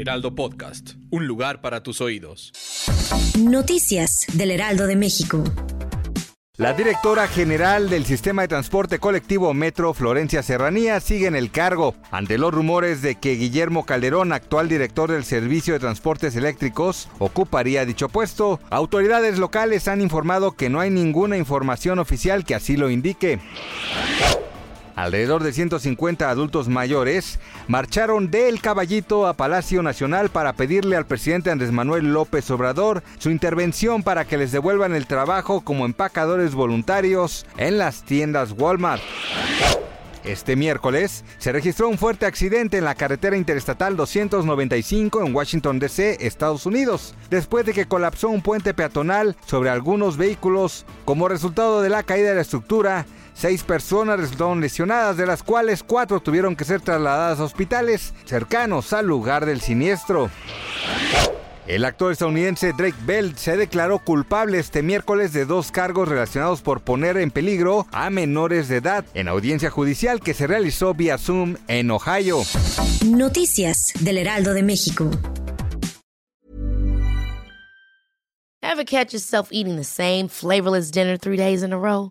Heraldo Podcast, un lugar para tus oídos. Noticias del Heraldo de México. La directora general del sistema de transporte colectivo Metro, Florencia Serranía, sigue en el cargo ante los rumores de que Guillermo Calderón, actual director del Servicio de Transportes Eléctricos, ocuparía dicho puesto. Autoridades locales han informado que no hay ninguna información oficial que así lo indique. Alrededor de 150 adultos mayores marcharon del Caballito a Palacio Nacional para pedirle al presidente Andrés Manuel López Obrador su intervención para que les devuelvan el trabajo como empacadores voluntarios en las tiendas Walmart. Este miércoles se registró un fuerte accidente en la carretera interestatal 295 en Washington, D.C., Estados Unidos, después de que colapsó un puente peatonal sobre algunos vehículos. Como resultado de la caída de la estructura, seis personas resultaron lesionadas, de las cuales cuatro tuvieron que ser trasladadas a hospitales cercanos al lugar del siniestro. El actor estadounidense Drake Bell se declaró culpable este miércoles de dos cargos relacionados por poner en peligro a menores de edad en audiencia judicial que se realizó vía Zoom en Ohio. Noticias del Heraldo de México. Ever catch yourself eating the same flavorless dinner three days in a row?